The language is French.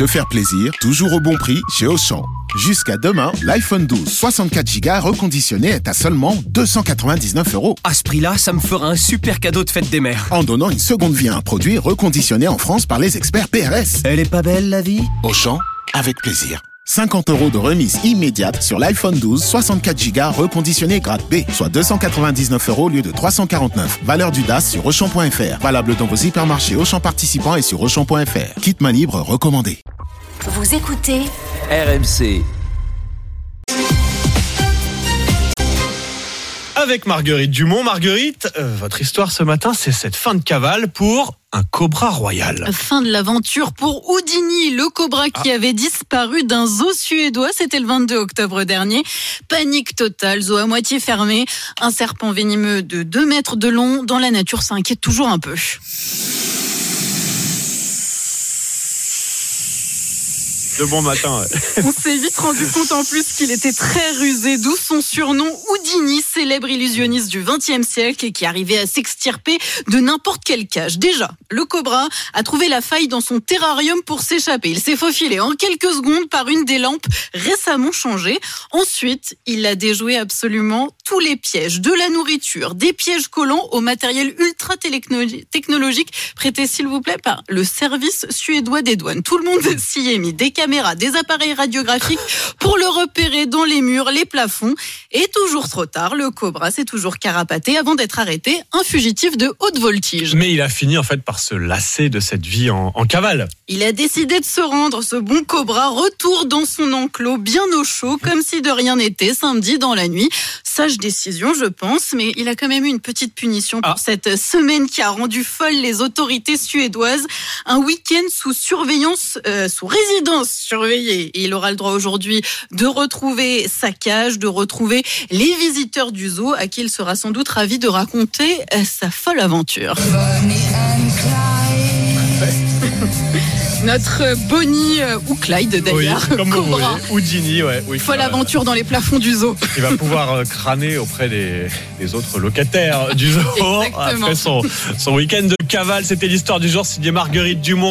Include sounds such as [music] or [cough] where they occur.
Se faire plaisir, toujours au bon prix chez Auchan. Jusqu'à demain, l'iPhone 12 64 Go reconditionné est à seulement 299 euros. À ce prix-là, ça me fera un super cadeau de fête des mères. En donnant une seconde vie à un produit reconditionné en France par les experts PRS. Elle est pas belle la vie? Auchan, avec plaisir. 50 euros de remise immédiate sur l'iPhone 12 64 Go reconditionné grade B, soit 299 euros au lieu de 349. Valeur du DAS sur Auchan.fr. Valable dans vos hypermarchés Auchan participants et sur Auchan.fr. Kit libre recommandé. Vous écoutez RMC. Avec Marguerite Dumont. Marguerite, euh, votre histoire ce matin, c'est cette fin de cavale pour un cobra royal. Fin de l'aventure pour Houdini, le cobra qui avait disparu d'un zoo suédois. C'était le 22 octobre dernier. Panique totale, zoo à moitié fermé. Un serpent venimeux de 2 mètres de long dans la nature s'inquiète toujours un peu. Bon matin. On s'est vite rendu compte en plus qu'il était très rusé, d'où son surnom Houdini, célèbre illusionniste du XXe siècle et qui arrivait à s'extirper de n'importe quelle cage. Déjà, le cobra a trouvé la faille dans son terrarium pour s'échapper. Il s'est faufilé en quelques secondes par une des lampes récemment changées. Ensuite, il a déjoué absolument tous les pièges, de la nourriture, des pièges collants au matériel ultra technologique prêté s'il vous plaît par le service suédois des douanes. Tout le monde [laughs] s'y est mis. Des caméras, des appareils radiographiques pour le repérer dans les murs, les plafonds. Et toujours trop tard, le cobra s'est toujours carapaté avant d'être arrêté, un fugitif de haute voltige. Mais il a fini en fait par se lasser de cette vie en, en cavale. Il a décidé de se rendre, ce bon cobra, retour dans son enclos, bien au chaud, comme si de rien n'était, samedi dans la nuit. Sage décision, je pense, mais il a quand même eu une petite punition pour Ah. cette semaine qui a rendu folle les autorités suédoises. Un week-end sous surveillance, euh, sous résidence surveillée. Et il aura le droit aujourd'hui de retrouver sa cage, de retrouver les visiteurs du zoo à qui il sera sans doute ravi de raconter euh, sa folle aventure. [laughs] Notre Bonnie euh, ou Clyde d'ailleurs, oui, comme vous. Houdini, ouais. Oui, Folle aventure dans les plafonds du zoo. Il va pouvoir euh, crâner auprès des, des autres locataires du zoo [laughs] Exactement. après son, son week-end de cavale. C'était l'histoire du jour signé Marguerite Dumont.